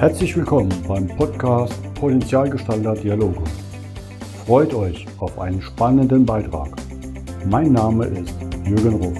Herzlich willkommen beim Podcast Potenzialgestalter Dialoge. Freut euch auf einen spannenden Beitrag. Mein Name ist Jürgen Ruf.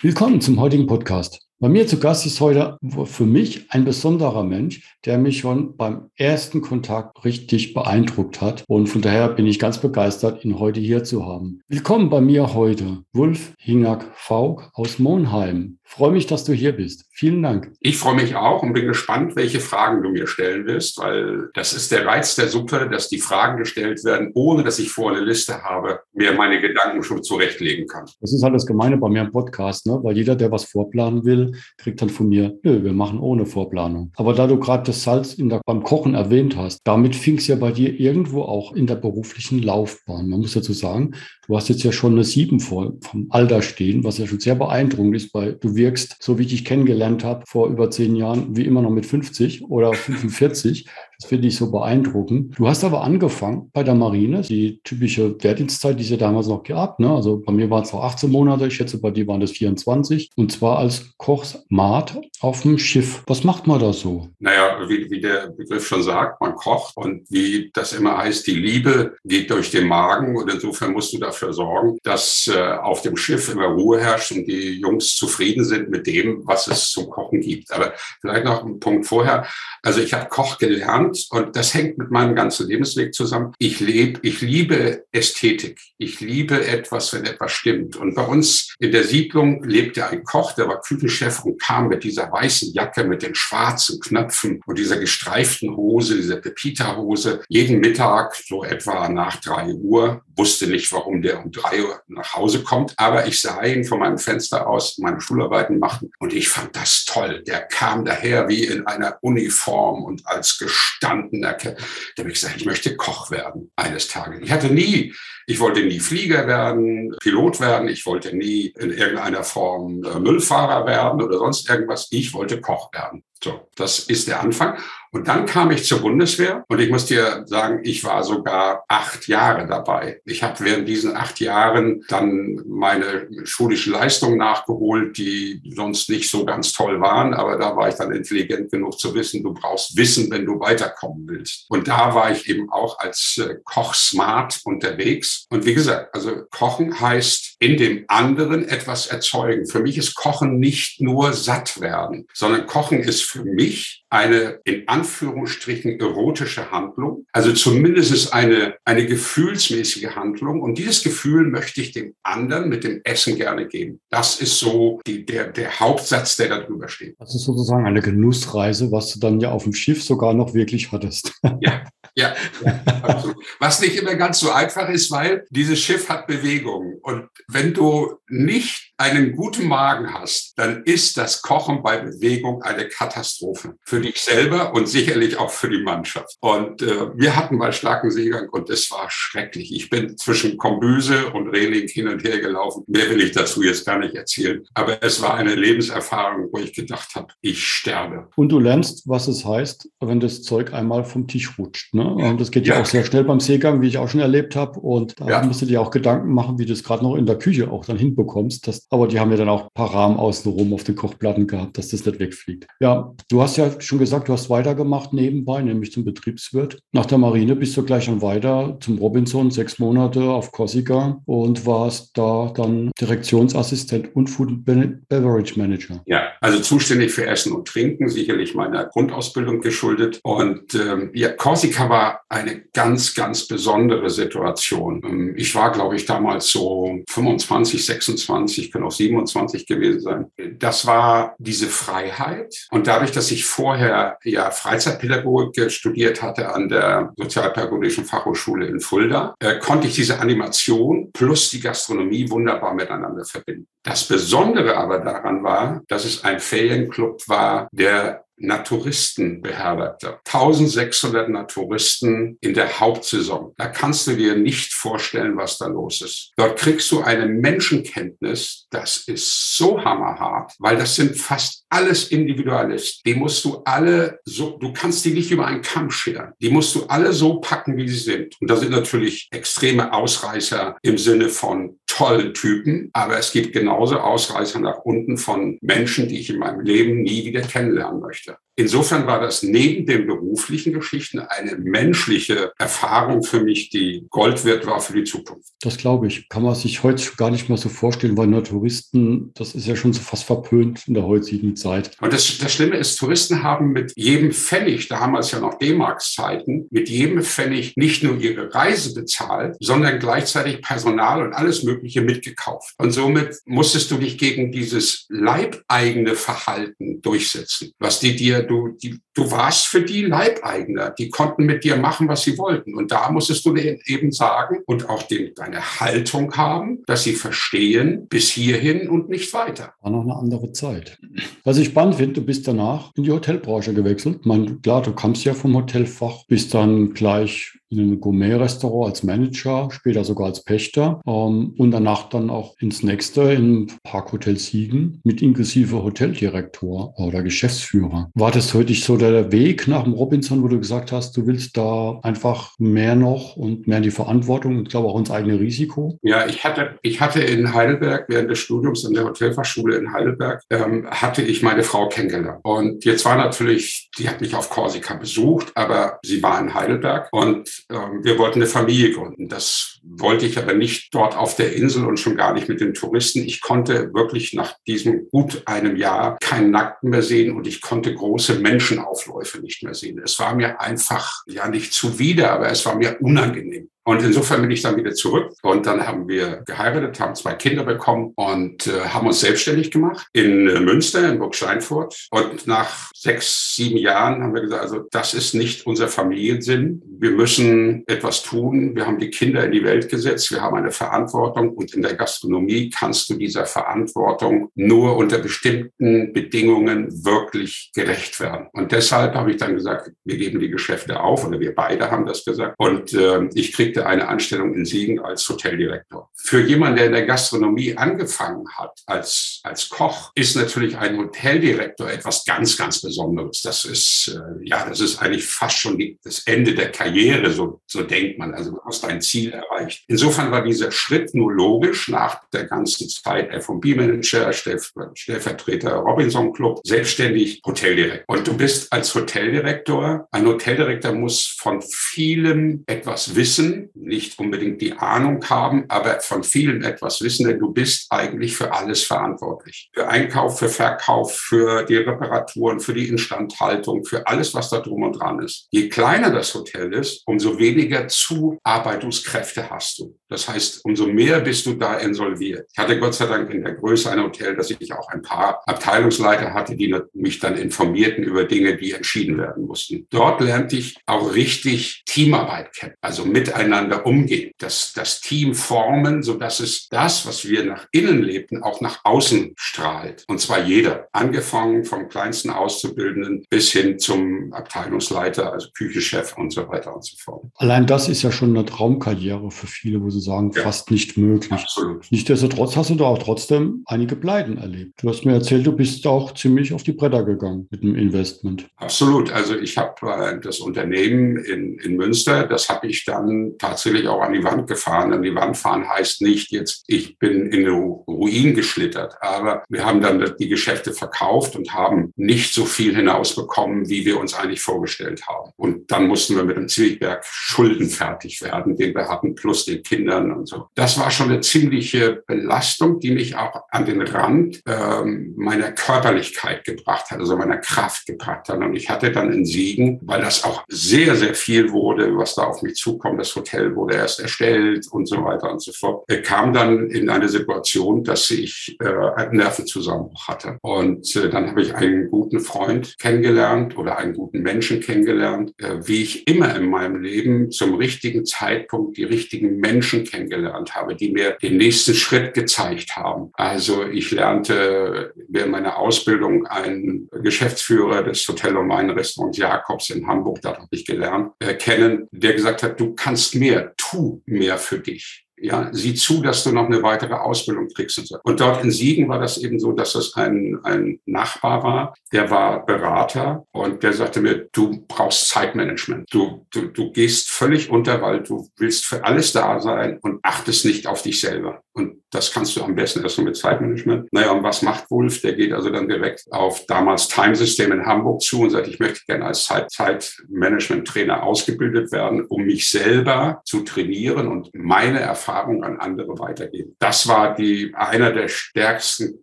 Willkommen zum heutigen Podcast. Bei mir zu Gast ist heute für mich ein besonderer Mensch, der mich schon beim ersten Kontakt richtig beeindruckt hat. Und von daher bin ich ganz begeistert, ihn heute hier zu haben. Willkommen bei mir heute, Wulf Hingak-Faug aus Monheim. Freue mich, dass du hier bist. Vielen Dank. Ich freue mich auch und bin gespannt, welche Fragen du mir stellen wirst, weil das ist der Reiz der Suppe, dass die Fragen gestellt werden, ohne dass ich vor eine Liste habe, mir meine Gedanken schon zurechtlegen kann. Das ist halt das Gemeine bei mir im Podcast, ne? weil jeder, der was vorplanen will, kriegt dann von mir, nö, wir machen ohne Vorplanung. Aber da du gerade das Salz der, beim Kochen erwähnt hast, damit fing es ja bei dir irgendwo auch in der beruflichen Laufbahn. Man muss dazu sagen, du hast jetzt ja schon eine Sieben vor, vom Alter stehen, was ja schon sehr beeindruckend ist, weil du wirkst, so wie ich dich kennengelernt habe, vor über zehn Jahren, wie immer noch mit 50 oder 45. Das finde ich so beeindruckend. Du hast aber angefangen bei der Marine, die typische Wehrdienstzeit, die es ja damals noch gehabt. Ne? Also bei mir waren es noch 18 Monate, ich schätze, bei dir waren das 24. Und zwar als Kochsmat auf dem Schiff. Was macht man da so? Naja, wie, wie der Begriff schon sagt, man kocht und wie das immer heißt, die Liebe geht durch den Magen und insofern musst du dafür sorgen, dass äh, auf dem Schiff immer Ruhe herrscht und die Jungs zufrieden sind mit dem, was es zum Kochen gibt. Aber vielleicht noch ein Punkt vorher. Also ich habe Koch gelernt Land und das hängt mit meinem ganzen Lebensweg zusammen. Ich lebe, ich liebe Ästhetik. Ich liebe etwas, wenn etwas stimmt. Und bei uns in der Siedlung lebte ein Koch, der war Küchenchef und kam mit dieser weißen Jacke mit den schwarzen Knöpfen und dieser gestreiften Hose, dieser Pepita-Hose, jeden Mittag so etwa nach drei Uhr. Wusste nicht, warum der um drei Uhr nach Hause kommt, aber ich sah ihn von meinem Fenster aus meine Schularbeiten machen und ich fand das toll. Der kam daher wie in einer Uniform und als gestandener, da habe ich gesagt, ich möchte Koch werden eines Tages. Ich hatte nie, ich wollte nie Flieger werden, Pilot werden, ich wollte nie in irgendeiner Form äh, Müllfahrer werden oder sonst irgendwas. Ich wollte Koch werden. So, das ist der Anfang. Und dann kam ich zur Bundeswehr und ich muss dir sagen, ich war sogar acht Jahre dabei. Ich habe während diesen acht Jahren dann meine schulischen Leistungen nachgeholt, die sonst nicht so ganz toll waren, aber da war ich dann intelligent genug zu wissen, du brauchst Wissen, wenn du weiterkommen willst. Und da war ich eben auch als äh, Koch smart unterwegs. Und wie gesagt, also Kochen heißt in dem anderen etwas erzeugen. Für mich ist Kochen nicht nur satt werden, sondern Kochen ist für mich eine in Anführungsstrichen erotische Handlung, also zumindest eine, eine gefühlsmäßige Handlung. Und dieses Gefühl möchte ich dem anderen mit dem Essen gerne geben. Das ist so die, der, der Hauptsatz, der da drüber steht. Das ist sozusagen eine Genussreise, was du dann ja auf dem Schiff sogar noch wirklich hattest. Ja, ja, ja absolut. Was nicht immer ganz so einfach ist, weil dieses Schiff hat Bewegung. Und wenn du nicht einen guten Magen hast, dann ist das Kochen bei Bewegung eine Katastrophe für dich selber und sicherlich auch für die Mannschaft. Und äh, wir hatten mal starken Seegang und es war schrecklich. Ich bin zwischen Kombüse und Reling hin und her gelaufen. Mehr will ich dazu jetzt gar nicht erzählen. Aber es war eine Lebenserfahrung, wo ich gedacht habe, ich sterbe. Und du lernst, was es heißt, wenn das Zeug einmal vom Tisch rutscht. Ne? Und das geht ja. ja auch sehr schnell beim Seegang, wie ich auch schon erlebt habe. Und da ja. musst du dir auch Gedanken machen, wie du es gerade noch in der Küche auch dann hinbekommst, dass aber die haben ja dann auch ein paar Rahmen außenrum auf den Kochplatten gehabt, dass das nicht wegfliegt. Ja, du hast ja schon gesagt, du hast weitergemacht nebenbei, nämlich zum Betriebswirt. Nach der Marine bist du gleich dann weiter zum Robinson, sechs Monate auf Korsika und warst da dann Direktionsassistent und Food Beverage Manager. Ja, also zuständig für Essen und Trinken, sicherlich meiner Grundausbildung geschuldet. Und ähm, ja, Korsika war eine ganz, ganz besondere Situation. Ähm, ich war, glaube ich, damals so 25, 26, kann auch 27 gewesen sein. Das war diese Freiheit. Und dadurch, dass ich vorher ja Freizeitpädagogik studiert hatte an der Sozialpädagogischen Fachhochschule in Fulda, äh, konnte ich diese Animation plus die Gastronomie wunderbar miteinander verbinden. Das Besondere aber daran war, dass es ein Ferienclub war, der Naturisten beherbergte. 1600 Naturisten in der Hauptsaison. Da kannst du dir nicht vorstellen, was da los ist. Dort kriegst du eine Menschenkenntnis, das ist so hammerhart, weil das sind fast alles Individualisten. Die musst du alle so, du kannst die nicht über einen Kamm scheren. Die musst du alle so packen, wie sie sind. Und da sind natürlich extreme Ausreißer im Sinne von tollen Typen, aber es gibt genauso Ausreißer nach unten von Menschen, die ich in meinem Leben nie wieder kennenlernen möchte. Insofern war das neben den beruflichen Geschichten eine menschliche Erfahrung für mich, die Gold wert war für die Zukunft. Das glaube ich. Kann man sich heute gar nicht mehr so vorstellen, weil nur Touristen, das ist ja schon so fast verpönt in der heutigen Zeit. Und das, das Schlimme ist, Touristen haben mit jedem Pfennig, damals ja noch D-Marks-Zeiten, mit jedem Pfennig nicht nur ihre Reise bezahlt, sondern gleichzeitig Personal und alles Mögliche mitgekauft. Und somit musstest du dich gegen dieses leibeigene Verhalten durchsetzen, was die dir du, die, du warst für die Leibeigner. Die konnten mit dir machen, was sie wollten. Und da musstest du eben sagen und auch den, deine Haltung haben, dass sie verstehen, bis hierhin und nicht weiter. War noch eine andere Zeit. Was ich spannend finde, du bist danach in die Hotelbranche gewechselt. Ich meine, klar, du kamst ja vom Hotelfach, bist dann gleich in einem Gourmet-Restaurant als Manager, später sogar als Pächter ähm, und danach dann auch ins nächste im Parkhotel Siegen mit inklusive Hoteldirektor oder Geschäftsführer. War das heute so der Weg nach dem Robinson, wo du gesagt hast, du willst da einfach mehr noch und mehr in die Verantwortung und glaube auch ins eigene Risiko? Ja, ich hatte, ich hatte in Heidelberg während des Studiums an der Hotelfachschule in Heidelberg, ähm, hatte ich meine Frau kennengelernt. Und jetzt war natürlich, die hat mich auf Korsika besucht, aber sie war in Heidelberg und wir wollten eine Familie gründen. Das wollte ich aber nicht dort auf der Insel und schon gar nicht mit den Touristen. Ich konnte wirklich nach diesem gut einem Jahr keinen Nackten mehr sehen und ich konnte große Menschenaufläufe nicht mehr sehen. Es war mir einfach, ja nicht zuwider, aber es war mir unangenehm. Und insofern bin ich dann wieder zurück und dann haben wir geheiratet, haben zwei Kinder bekommen und äh, haben uns selbstständig gemacht in äh, Münster, in Burg Steinfurt. Und nach sechs, sieben Jahren haben wir gesagt, also das ist nicht unser Familiensinn. Wir müssen etwas tun. Wir haben die Kinder in die Welt gesetzt. Wir haben eine Verantwortung und in der Gastronomie kannst du dieser Verantwortung nur unter bestimmten Bedingungen wirklich gerecht werden. Und deshalb habe ich dann gesagt, wir geben die Geschäfte auf oder wir beide haben das gesagt. Und äh, ich kriegte eine Anstellung in Siegen als Hoteldirektor. Für jemanden, der in der Gastronomie angefangen hat als, als Koch, ist natürlich ein Hoteldirektor etwas ganz, ganz Besonderes. Das ist, äh, ja, das ist eigentlich fast schon die, das Ende der Karriere, so, so denkt man. Also du hast dein Ziel erreicht. Insofern war dieser Schritt nur logisch nach der ganzen Zeit F&B-Manager, Stellvertreter Robinson Club, selbstständig Hoteldirektor. Und du bist als Hoteldirektor, ein Hoteldirektor muss von vielem etwas wissen, nicht unbedingt die Ahnung haben, aber von vielen etwas wissen, denn du bist eigentlich für alles verantwortlich. Für Einkauf, für Verkauf, für die Reparaturen, für die Instandhaltung, für alles, was da drum und dran ist. Je kleiner das Hotel ist, umso weniger Zuarbeitungskräfte hast du. Das heißt, umso mehr bist du da insolviert. Ich hatte Gott sei Dank in der Größe ein Hotel, dass ich auch ein paar Abteilungsleiter hatte, die mich dann informierten über Dinge, die entschieden werden mussten. Dort lernte ich auch richtig Teamarbeit kennen, also miteinander umgehen, das, das Team formen, so dass es das, was wir nach innen lebten, auch nach außen strahlt. Und zwar jeder, angefangen vom kleinsten Auszubildenden bis hin zum Abteilungsleiter, also Küchechef und so weiter und so fort. Allein das ist ja schon eine Traumkarriere für viele, wo sie sagen, ja. fast nicht möglich. Absolut. Nichtsdestotrotz hast du da auch trotzdem einige Pleiten erlebt. Du hast mir erzählt, du bist auch ziemlich auf die Bretter gegangen mit dem Investment. Absolut. Also ich habe äh, das Unternehmen in, in Münster, das habe ich dann tatsächlich auch an die Wand gefahren. An die Wand fahren heißt nicht jetzt, ich bin in den Ruin geschlittert, aber wir haben dann die Geschäfte verkauft und haben nicht so viel hinausbekommen, wie wir uns eigentlich vorgestellt haben. Und dann mussten wir mit dem Zwiebberg Schulden fertig werden, den wir hatten, plus den Kindern und so. Das war schon eine ziemliche Belastung, die mich auch an den Rand ähm, meiner Körperlichkeit gebracht hat, also meiner Kraft gebracht hat. Und ich hatte dann in Siegen, weil das auch sehr, sehr viel wurde, was da auf mich zukommt, das Hotel wurde erst erstellt und so weiter und so fort. Er kam dann in eine Situation, dass ich äh, einen Nervenzusammenbruch hatte. Und äh, dann habe ich einen guten Freund kennengelernt oder einen guten Menschen kennengelernt, äh, wie ich immer in meinem Leben zum richtigen Zeitpunkt die richtigen Menschen kennengelernt habe, die mir den nächsten Schritt gezeigt haben. Also ich lernte während meiner Ausbildung einen Geschäftsführer des Hotel- und Weinrestaurants Jakobs in Hamburg, da habe ich gelernt, äh, kennen, der gesagt hat, du kannst mehr, tu mehr für dich. Ja, sieh zu, dass du noch eine weitere Ausbildung kriegst. Und, so. und dort in Siegen war das eben so, dass es ein, ein Nachbar war, der war Berater und der sagte mir, du brauchst Zeitmanagement. Du, du, du gehst völlig unter, weil du willst für alles da sein und achtest nicht auf dich selber. Und das kannst du am besten erst mit Zeitmanagement. Naja, und was macht Wolf? Der geht also dann direkt auf damals Time System in Hamburg zu und sagt, ich möchte gerne als Zeit Zeitmanagement-Trainer ausgebildet werden, um mich selber zu trainieren und meine Erfahrung an andere weitergeben. Das war die, einer der stärksten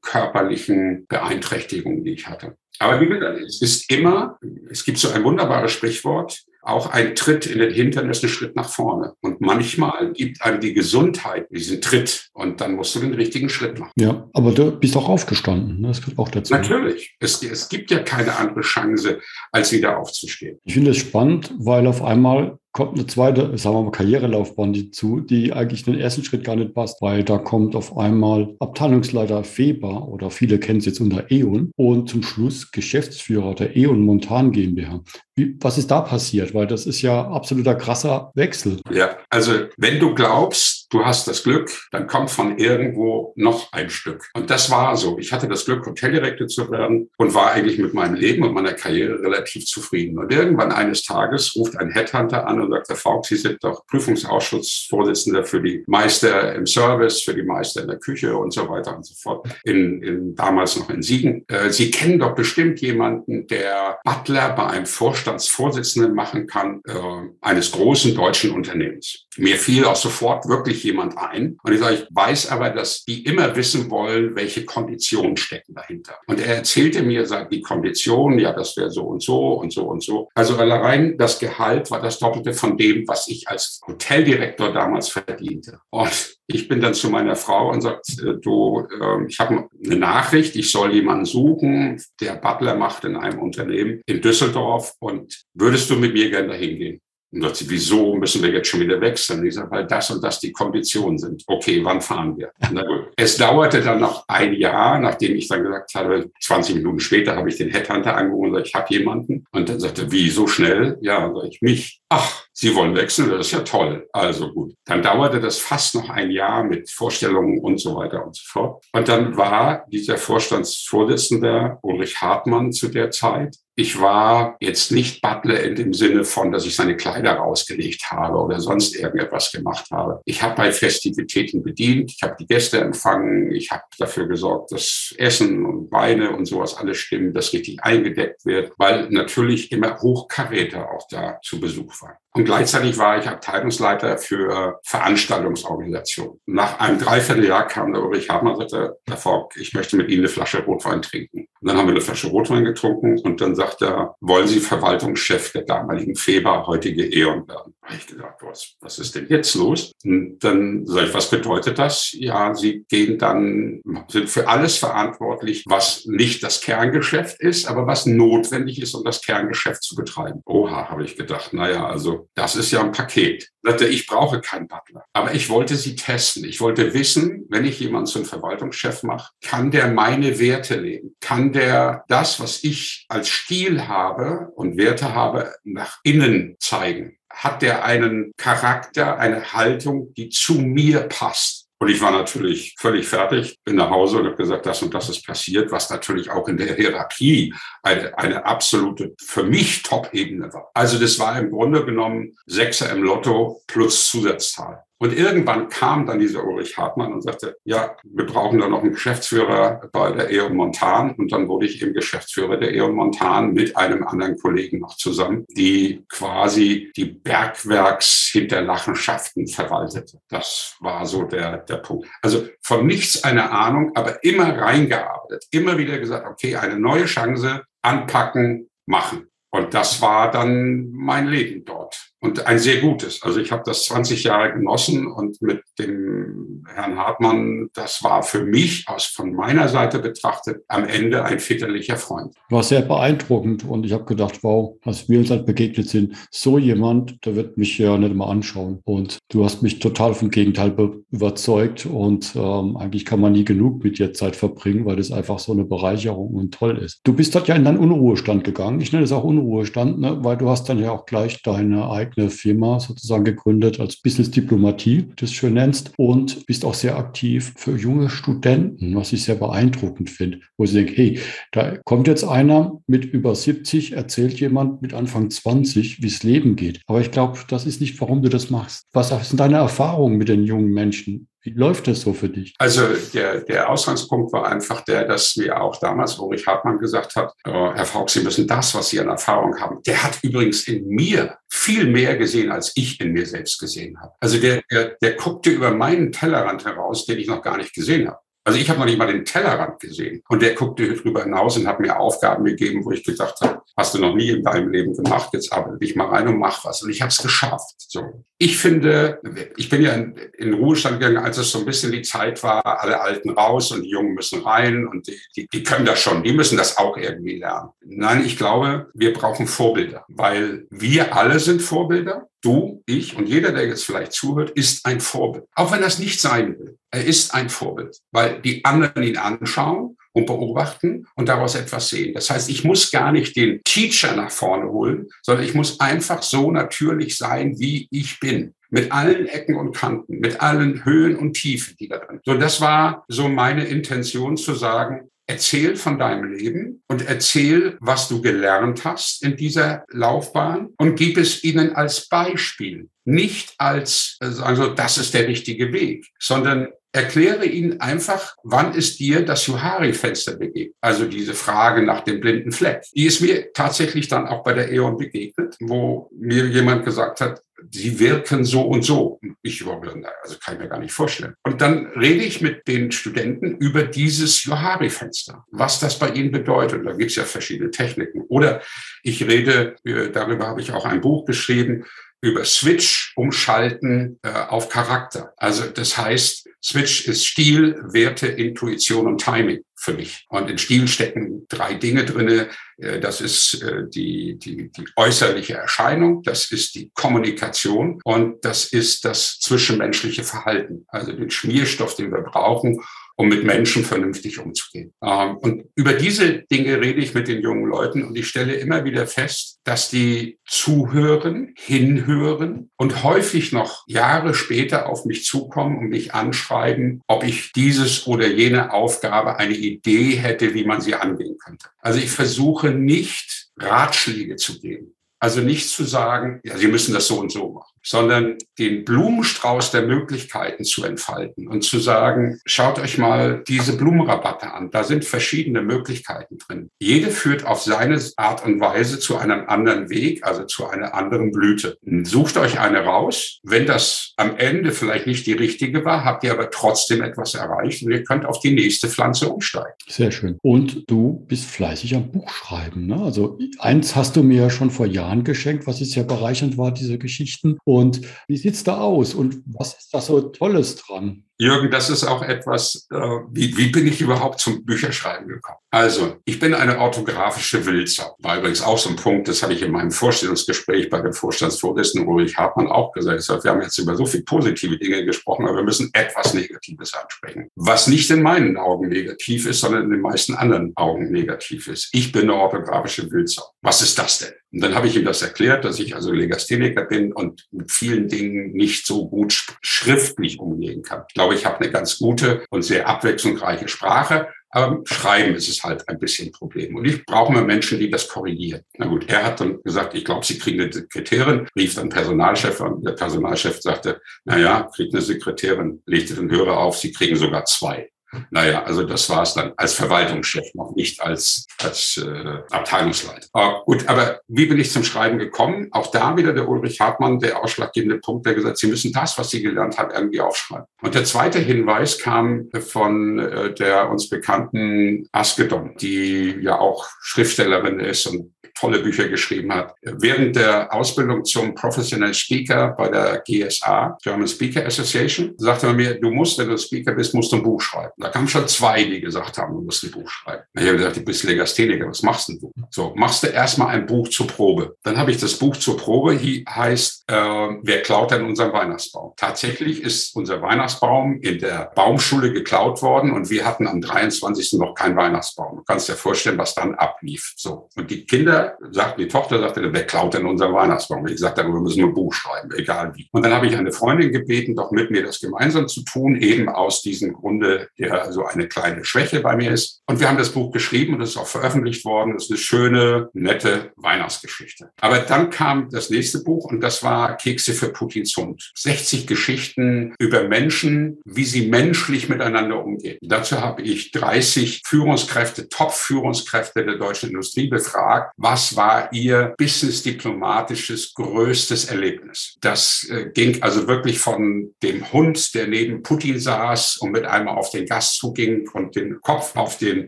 körperlichen Beeinträchtigungen, die ich hatte. Aber wie gesagt, es ist immer, es gibt so ein wunderbares Sprichwort, auch ein Tritt in den Hintern ist ein Schritt nach vorne. Und manchmal gibt einem die Gesundheit diesen Tritt und dann musst du den richtigen Schritt machen. Ja, aber du bist auch aufgestanden. Ne? Das gehört auch dazu. Natürlich. Es, es gibt ja keine andere Chance, als wieder aufzustehen. Ich finde es spannend, weil auf einmal kommt eine zweite, sagen wir mal, Karrierelaufbahn dazu, die eigentlich den ersten Schritt gar nicht passt, weil da kommt auf einmal Abteilungsleiter Feber oder viele kennen es jetzt unter E.ON und zum Schluss Geschäftsführer der E.ON Montan GmbH. Wie, was ist da passiert? Weil das ist ja absoluter krasser Wechsel. Ja, also wenn du glaubst, du hast das Glück, dann kommt von irgendwo noch ein Stück. Und das war so. Ich hatte das Glück, Hoteldirektor zu werden und war eigentlich mit meinem Leben und meiner Karriere relativ zufrieden. Und irgendwann eines Tages ruft ein Headhunter an und sagt, Herr Falk, Sie sind doch Prüfungsausschussvorsitzender für die Meister im Service, für die Meister in der Küche und so weiter und so fort. In, in damals noch in Siegen. Äh, Sie kennen doch bestimmt jemanden, der Butler bei einem Vorstand Vorstandsvorsitzenden machen kann äh, eines großen deutschen Unternehmens. Mir fiel auch sofort wirklich jemand ein. Und ich sage, ich weiß aber, dass die immer wissen wollen, welche Konditionen stecken dahinter. Und er erzählte mir, sagt die Konditionen, ja, das wäre so und so und so und so. Also allein das Gehalt war das Doppelte von dem, was ich als Hoteldirektor damals verdiente. Und ich bin dann zu meiner Frau und sagt, äh, du, äh, ich habe eine Nachricht, ich soll jemanden suchen, der Butler macht in einem Unternehmen in Düsseldorf und würdest du mit mir gerne dahin gehen? Und sagt sie, wieso müssen wir jetzt schon wieder wechseln? Ich sage, weil das und das die Konditionen sind. Okay, wann fahren wir? Na gut. Es dauerte dann noch ein Jahr, nachdem ich dann gesagt habe, 20 Minuten später habe ich den Headhunter angerufen und gesagt, ich habe jemanden. Und dann sagte, wie, so schnell? Ja, sage ich, mich. Ach, Sie wollen wechseln, das ist ja toll. Also gut. Dann dauerte das fast noch ein Jahr mit Vorstellungen und so weiter und so fort. Und dann war dieser Vorstandsvorsitzende Ulrich Hartmann zu der Zeit ich war jetzt nicht Butler in dem Sinne von, dass ich seine Kleider rausgelegt habe oder sonst irgendetwas gemacht habe. Ich habe bei Festivitäten bedient, ich habe die Gäste empfangen, ich habe dafür gesorgt, dass Essen und Weine und sowas alles stimmen, dass richtig eingedeckt wird, weil natürlich immer Hochkaräter auch da zu Besuch waren. Und gleichzeitig war ich Abteilungsleiter für Veranstaltungsorganisation. Nach einem Dreivierteljahr kam der Ulrich Hartmann und sagte, Herr Fogg, ich möchte mit Ihnen eine Flasche Rotwein trinken. Dann haben wir eine Flasche Rotwein getrunken und dann sagt er, wollen Sie Verwaltungschef der damaligen Feber, heutige E.ON werden? Da habe ich gedacht, was, was ist denn jetzt los? Und dann sage ich, was bedeutet das? Ja, Sie gehen dann, sind für alles verantwortlich, was nicht das Kerngeschäft ist, aber was notwendig ist, um das Kerngeschäft zu betreiben. Oha, habe ich gedacht, naja, also das ist ja ein Paket. Ich brauche keinen Butler. Aber ich wollte sie testen. Ich wollte wissen, wenn ich jemanden zum Verwaltungschef mache, kann der meine Werte leben? Kann der das, was ich als Stil habe und Werte habe, nach innen zeigen? Hat der einen Charakter, eine Haltung, die zu mir passt? Und ich war natürlich völlig fertig, bin nach Hause und habe gesagt, das und das ist passiert, was natürlich auch in der Hierarchie eine, eine absolute, für mich Top-Ebene war. Also das war im Grunde genommen Sechser im Lotto plus Zusatzzahl. Und irgendwann kam dann dieser Ulrich Hartmann und sagte, ja, wir brauchen da noch einen Geschäftsführer bei der E.ON Montan. Und dann wurde ich eben Geschäftsführer der E.ON Montan mit einem anderen Kollegen noch zusammen, die quasi die Bergwerkshinterlachenschaften verwaltete. Das war so der, der Punkt. Also von nichts eine Ahnung, aber immer reingearbeitet, immer wieder gesagt, okay, eine neue Chance, anpacken, machen. Und das war dann mein Leben dort. Und ein sehr gutes. Also ich habe das 20 Jahre genossen und mit dem Herrn Hartmann, das war für mich aus von meiner Seite betrachtet am Ende ein väterlicher Freund. War sehr beeindruckend und ich habe gedacht, wow, als wir uns halt begegnet sind, so jemand, der wird mich ja nicht mal anschauen. Und du hast mich total vom Gegenteil überzeugt und ähm, eigentlich kann man nie genug mit dir Zeit verbringen, weil das einfach so eine Bereicherung und toll ist. Du bist dort ja in deinen Unruhestand gegangen. Ich nenne es auch Unruhestand, ne? weil du hast dann ja auch gleich deine eigene Firma sozusagen gegründet als Business Diplomatie, es schön nennst, und bist auch sehr aktiv für junge Studenten, was ich sehr beeindruckend finde, wo sie denken, hey, da kommt jetzt einer mit über 70, erzählt jemand mit Anfang 20, wie es Leben geht. Aber ich glaube, das ist nicht, warum du das machst. Was sind deine Erfahrungen mit den jungen Menschen? Wie läuft das so für dich? Also der, der Ausgangspunkt war einfach der, dass mir auch damals Ulrich Hartmann gesagt hat, äh, Herr Faulk, Sie müssen das, was Sie an Erfahrung haben. Der hat übrigens in mir viel mehr gesehen, als ich in mir selbst gesehen habe. Also der, der, der guckte über meinen Tellerrand heraus, den ich noch gar nicht gesehen habe. Also ich habe noch nicht mal den Tellerrand gesehen. Und der guckte drüber hinaus und hat mir Aufgaben gegeben, wo ich gedacht habe, hast du noch nie in deinem Leben gemacht, jetzt arbeite dich mal rein und mach was. Und ich habe es geschafft. So. Ich finde, ich bin ja in, in Ruhestand gegangen, als es so ein bisschen die Zeit war, alle Alten raus und die Jungen müssen rein und die, die, die können das schon, die müssen das auch irgendwie lernen. Nein, ich glaube, wir brauchen Vorbilder, weil wir alle sind Vorbilder du, ich und jeder, der jetzt vielleicht zuhört, ist ein Vorbild. Auch wenn das nicht sein will. Er ist ein Vorbild, weil die anderen ihn anschauen und beobachten und daraus etwas sehen. Das heißt, ich muss gar nicht den Teacher nach vorne holen, sondern ich muss einfach so natürlich sein, wie ich bin mit allen Ecken und Kanten, mit allen Höhen und Tiefen, die da drin. So, das war so meine Intention zu sagen, Erzähl von deinem Leben und erzähl, was du gelernt hast in dieser Laufbahn und gib es ihnen als Beispiel. Nicht als, also das ist der richtige Weg, sondern erkläre ihnen einfach, wann ist dir das Johari-Fenster begegnet? Also diese Frage nach dem blinden Fleck. Die ist mir tatsächlich dann auch bei der E.ON begegnet, wo mir jemand gesagt hat, sie wirken so und so. Ich überhaupt, also kann ich mir gar nicht vorstellen. Und dann rede ich mit den Studenten über dieses Johari-Fenster, was das bei ihnen bedeutet. Da gibt es ja verschiedene Techniken. Oder ich rede, äh, darüber habe ich auch ein Buch geschrieben, über Switch umschalten äh, auf Charakter. Also das heißt, Switch ist Stil, Werte, Intuition und Timing für mich. Und in Stil stecken drei Dinge drinne. Äh, das ist äh, die, die, die äußerliche Erscheinung, das ist die Kommunikation und das ist das zwischenmenschliche Verhalten. Also den Schmierstoff, den wir brauchen, um mit Menschen vernünftig umzugehen. Ähm, und über diese Dinge rede ich mit den jungen Leuten und ich stelle immer wieder fest, dass die zuhören, hinhören und häufig noch Jahre später auf mich zukommen und mich anschreiben, ob ich dieses oder jene Aufgabe, eine Idee hätte, wie man sie angehen könnte. Also ich versuche nicht Ratschläge zu geben. Also nicht zu sagen, ja, Sie müssen das so und so machen sondern den Blumenstrauß der Möglichkeiten zu entfalten und zu sagen, schaut euch mal diese Blumenrabatte an. Da sind verschiedene Möglichkeiten drin. Jede führt auf seine Art und Weise zu einem anderen Weg, also zu einer anderen Blüte. Sucht euch eine raus. Wenn das am Ende vielleicht nicht die richtige war, habt ihr aber trotzdem etwas erreicht und ihr könnt auf die nächste Pflanze umsteigen. Sehr schön. Und du bist fleißig am Buchschreiben. Ne? Also eins hast du mir ja schon vor Jahren geschenkt, was sehr bereichernd war, diese Geschichten. Und und wie sieht es da aus und was ist da so Tolles dran? Jürgen, das ist auch etwas, äh, wie, wie bin ich überhaupt zum Bücherschreiben gekommen? Also, ich bin eine orthografische Wildsau. War übrigens auch so ein Punkt, das habe ich in meinem Vorstellungsgespräch bei dem Vorstandsvorsitzenden Ulrich Hartmann auch gesagt. Sage, wir haben jetzt über so viele positive Dinge gesprochen, aber wir müssen etwas Negatives ansprechen. Was nicht in meinen Augen negativ ist, sondern in den meisten anderen Augen negativ ist. Ich bin eine orthografische Wildsau. Was ist das denn? Und dann habe ich ihm das erklärt, dass ich also Legastheniker bin und mit vielen Dingen nicht so gut schriftlich umgehen kann. Ich glaube, ich habe eine ganz gute und sehr abwechslungsreiche Sprache. Aber Schreiben ist es halt ein bisschen ein Problem. Und ich brauche mal Menschen, die das korrigieren. Na gut, er hat dann gesagt, ich glaube, Sie kriegen eine Sekretärin, rief dann Personalchef an. Der Personalchef sagte, na ja, kriegt eine Sekretärin, legte den Hörer auf, Sie kriegen sogar zwei. Naja, also das war es dann als Verwaltungschef, noch nicht als, als äh, Abteilungsleiter. Aber gut, aber wie bin ich zum Schreiben gekommen? Auch da wieder der Ulrich Hartmann, der ausschlaggebende Punkt, der gesagt, Sie müssen das, was Sie gelernt haben, irgendwie aufschreiben. Und der zweite Hinweis kam von äh, der uns bekannten Askedon, die ja auch Schriftstellerin ist und tolle Bücher geschrieben hat. Während der Ausbildung zum Professional Speaker bei der GSA, German Speaker Association, sagte man mir, du musst, wenn du Speaker bist, musst du ein Buch schreiben. Da kamen schon zwei, die gesagt haben, du musst ein Buch schreiben. Ich habe gesagt, du bist Legastheniker, was machst denn du? So, machst du erstmal ein Buch zur Probe. Dann habe ich das Buch zur Probe, heißt, äh, wer klaut denn unseren Weihnachtsbaum? Tatsächlich ist unser Weihnachtsbaum in der Baumschule geklaut worden und wir hatten am 23. noch keinen Weihnachtsbaum. Du kannst dir vorstellen, was dann ablief. So. Und die Kinder sagten, die Tochter sagte, wer klaut denn unseren Weihnachtsbaum? Ich sagte, wir müssen ein Buch schreiben, egal wie. Und dann habe ich eine Freundin gebeten, doch mit mir das gemeinsam zu tun, eben aus diesem Grunde, der so eine kleine Schwäche bei mir ist. Und wir haben das Buch geschrieben und es ist auch veröffentlicht worden. Das ist eine schöne, nette Weihnachtsgeschichte. Aber dann kam das nächste Buch und das war Kekse für Putins Hund. 60 Geschichten über Menschen, wie sie menschlich miteinander umgehen. Dazu habe ich 30 Führungskräfte, Top-Führungskräfte der deutschen Industrie befragt. Was war ihr business-diplomatisches größtes Erlebnis? Das äh, ging also wirklich von dem Hund, der neben Putin saß und mit einmal auf den Gast zuging und den Kopf auf den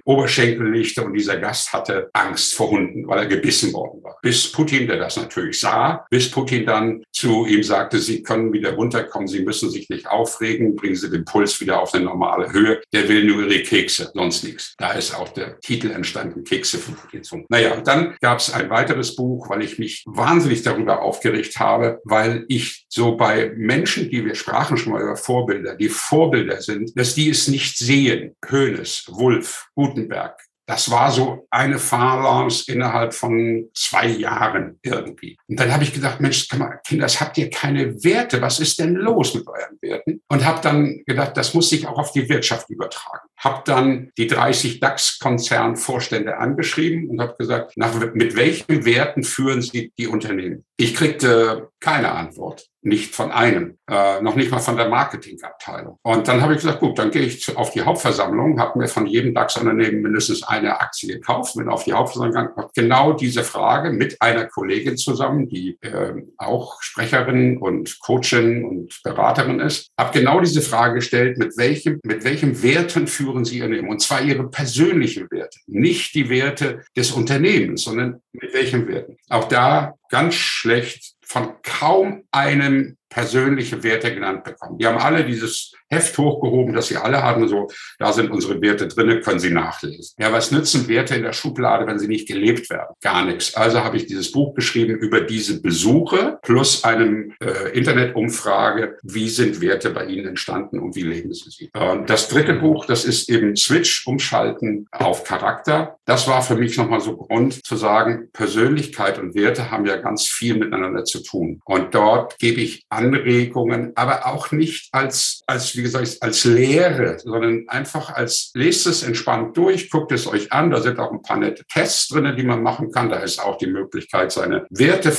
Oberschenkel legte und dieser Gast hatte Angst vor Hunden, weil er gebissen worden war. Bis Putin, der das natürlich sah, bis Putin dann zu ihm sagte, Sie können wieder runterkommen, Sie müssen sich nicht aufregen, bringen Sie den Puls wieder auf eine normale Höhe. Der will nur Ihre Kekse, sonst nichts. Da ist auch der Titel entstanden, Kekse von Hund. Naja, dann gab es ein weiteres Buch, weil ich mich wahnsinnig darüber aufgeregt habe, weil ich so bei Menschen, die wir sprachen schon mal über Vorbilder, die Vorbilder sind, dass die es nicht sehen. Hönes, Wulff, Gutenberg, das war so eine Fahrlance innerhalb von zwei Jahren irgendwie. Und dann habe ich gedacht, Mensch, Kinder, habt ihr keine Werte? Was ist denn los mit euren Werten? Und habe dann gedacht, das muss sich auch auf die Wirtschaft übertragen. Habe dann die 30 DAX-Konzernvorstände angeschrieben und habe gesagt, nach, mit welchen Werten führen sie die Unternehmen? Ich kriegte keine Antwort nicht von einem, äh, noch nicht mal von der Marketingabteilung. Und dann habe ich gesagt, gut, dann gehe ich auf die Hauptversammlung, habe mir von jedem DAX-Unternehmen mindestens eine Aktie gekauft, bin auf die Hauptversammlung gegangen, habe genau diese Frage mit einer Kollegin zusammen, die äh, auch Sprecherin und Coachin und Beraterin ist, habe genau diese Frage gestellt, mit welchem, mit welchem Werten führen Sie Ihr Leben? Und zwar Ihre persönlichen Werte, nicht die Werte des Unternehmens, sondern mit welchen Werten. Auch da ganz schlecht von kaum einem persönliche Werte genannt bekommen. Die haben alle dieses Heft hochgehoben, das sie alle haben, so, da sind unsere Werte drinne, können Sie nachlesen. Ja, was nützen Werte in der Schublade, wenn sie nicht gelebt werden? Gar nichts. Also habe ich dieses Buch geschrieben über diese Besuche plus einem äh, Internetumfrage, wie sind Werte bei Ihnen entstanden und wie leben Sie sie? Und das dritte Buch, das ist eben Switch, umschalten auf Charakter. Das war für mich nochmal so Grund zu sagen, Persönlichkeit und Werte haben ja ganz viel miteinander zu tun. Und dort gebe ich Anregungen, aber auch nicht als, als wie gesagt, als Lehre, sondern einfach als lest es entspannt durch, guckt es euch an. Da sind auch ein paar nette Tests drin, die man machen kann. Da ist auch die Möglichkeit, seine Werte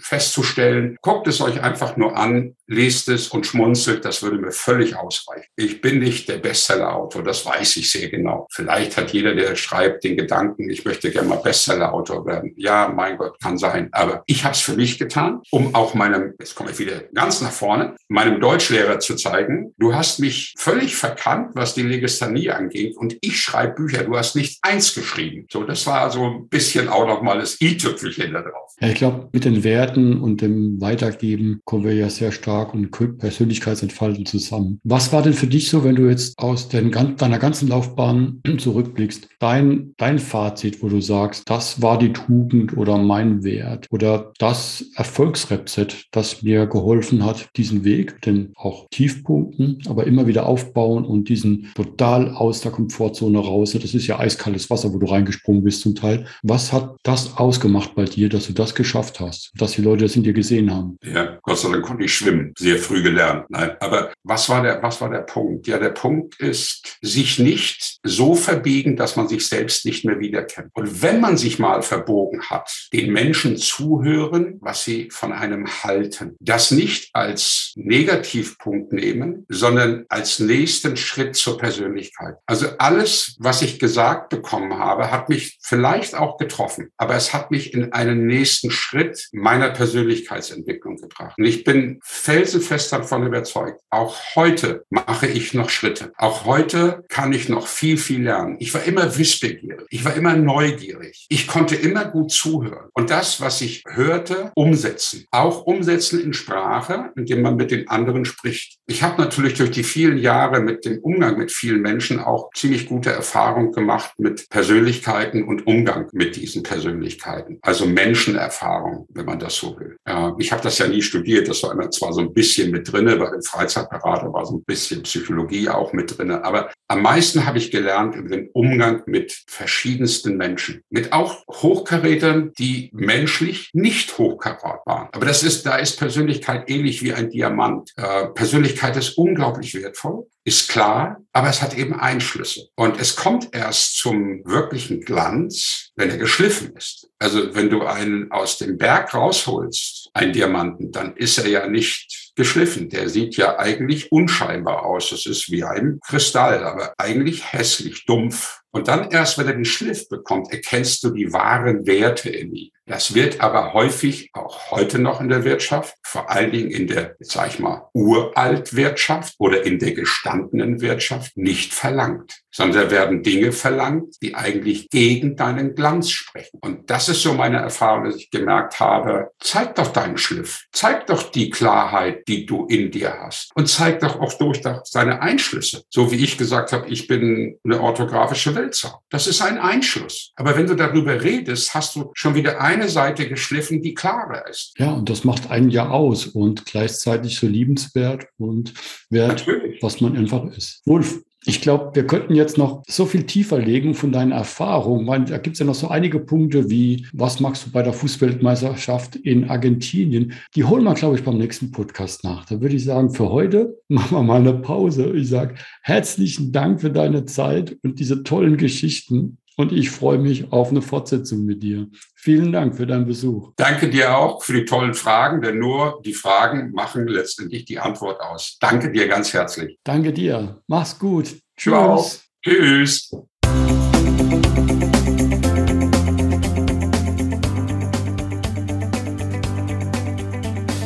festzustellen. Guckt es euch einfach nur an, lest es und schmunzelt. Das würde mir völlig ausreichen. Ich bin nicht der Bestsellerautor, das weiß ich sehr genau. Vielleicht hat jeder, der schreibt, den Gedanken, ich möchte gerne mal Bestsellerautor werden. Ja, mein Gott, kann sein. Aber ich habe es für mich getan, um auch meinem, jetzt komme ich wieder ganz nach vorne, meinem Deutschlehrer zu zeigen, du hast mich völlig verkannt, was die Legisthanie angeht und ich schreibe Bücher, du hast nicht eins geschrieben. So, das war so ein bisschen auch nochmal das i-Tüpfelchen da drauf. Ja, ich glaube, mit den Werten und dem Weitergeben kommen wir ja sehr stark und Persönlichkeitsentfalten zusammen. Was war denn für dich so, wenn du jetzt aus den, deiner ganzen Laufbahn zurückblickst, dein, dein Fazit, wo du sagst, das war die Tugend oder mein Wert oder das Erfolgsrezept, das mir geholfen hat, diesen Weg, denn auch Tiefpunkten, aber immer wieder aufbauen und diesen total aus der Komfortzone raus. Das ist ja eiskaltes Wasser, wo du reingesprungen bist zum Teil. Was hat das ausgemacht bei dir, dass du das geschafft hast, dass die Leute das in dir gesehen haben? Ja, Gott sei Dank konnte ich schwimmen, sehr früh gelernt. Nein, aber was war der, was war der Punkt? Ja, der Punkt ist, sich nicht so verbiegen, dass man sich selbst nicht mehr wiederkennt. Und wenn man sich mal verbogen hat, den Menschen zuhören, was sie von einem halten. Das nicht als Negativpunkt nehmen, sondern als nächsten Schritt zur Persönlichkeit. Also alles, was ich gesagt bekommen habe, hat mich vielleicht auch getroffen, aber es hat mich in einen nächsten Schritt meiner Persönlichkeitsentwicklung gebracht. Und ich bin felsenfest davon überzeugt, auch heute mache ich noch Schritte. Auch heute kann ich noch viel viel, lernen. Ich war immer wissbegierig. Ich war immer neugierig. Ich konnte immer gut zuhören. Und das, was ich hörte, umsetzen. Auch umsetzen in Sprache, indem man mit den anderen spricht. Ich habe natürlich durch die vielen Jahre mit dem Umgang mit vielen Menschen auch ziemlich gute Erfahrungen gemacht mit Persönlichkeiten und Umgang mit diesen Persönlichkeiten. Also Menschenerfahrung, wenn man das so will. Ich habe das ja nie studiert. Das war immer zwar so ein bisschen mit drinne, bei dem Freizeitberater war so ein bisschen Psychologie auch mit drinne. Aber am meisten habe ich gelernt über den Umgang mit verschiedensten Menschen. Mit auch Hochkarätern, die menschlich nicht hochkarat waren. Aber das ist, da ist Persönlichkeit ähnlich wie ein Diamant. Äh, Persönlichkeit ist unglaublich wertvoll ist klar, aber es hat eben Einschlüsse. Und es kommt erst zum wirklichen Glanz, wenn er geschliffen ist. Also wenn du einen aus dem Berg rausholst, einen Diamanten, dann ist er ja nicht geschliffen. Der sieht ja eigentlich unscheinbar aus. Das ist wie ein Kristall, aber eigentlich hässlich, dumpf. Und dann erst, wenn er den Schliff bekommt, erkennst du die wahren Werte in ihm. Das wird aber häufig auch heute noch in der Wirtschaft, vor allen Dingen in der, sag ich mal, Uraltwirtschaft oder in der gestandenen Wirtschaft nicht verlangt sondern da werden Dinge verlangt, die eigentlich gegen deinen Glanz sprechen. Und das ist so meine Erfahrung, dass ich gemerkt habe, zeig doch deinen Schliff, zeig doch die Klarheit, die du in dir hast und zeig doch auch durch deine Einschlüsse. So wie ich gesagt habe, ich bin eine orthografische Weltsau. Das ist ein Einschluss. Aber wenn du darüber redest, hast du schon wieder eine Seite geschliffen, die klarer ist. Ja, und das macht einen ja aus und gleichzeitig so liebenswert und wert, Natürlich. was man einfach ist. Wolf, ich glaube, wir könnten jetzt noch so viel tiefer legen von deinen Erfahrungen, weil da gibt es ja noch so einige Punkte wie, was magst du bei der Fußweltmeisterschaft in Argentinien? Die holen wir, glaube ich, beim nächsten Podcast nach. Da würde ich sagen, für heute machen wir mal eine Pause. Ich sage herzlichen Dank für deine Zeit und diese tollen Geschichten. Und ich freue mich auf eine Fortsetzung mit dir. Vielen Dank für deinen Besuch. Danke dir auch für die tollen Fragen, denn nur die Fragen machen letztendlich die Antwort aus. Danke dir ganz herzlich. Danke dir. Mach's gut. Tschüss. Tschüss.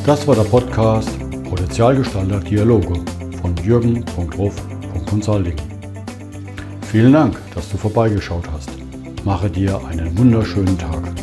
Das war der Podcast Potenzialgestalter Dialoge von Jürgen.ruf.consulting. Vielen Dank, dass du vorbeigeschaut hast. Mache dir einen wunderschönen Tag.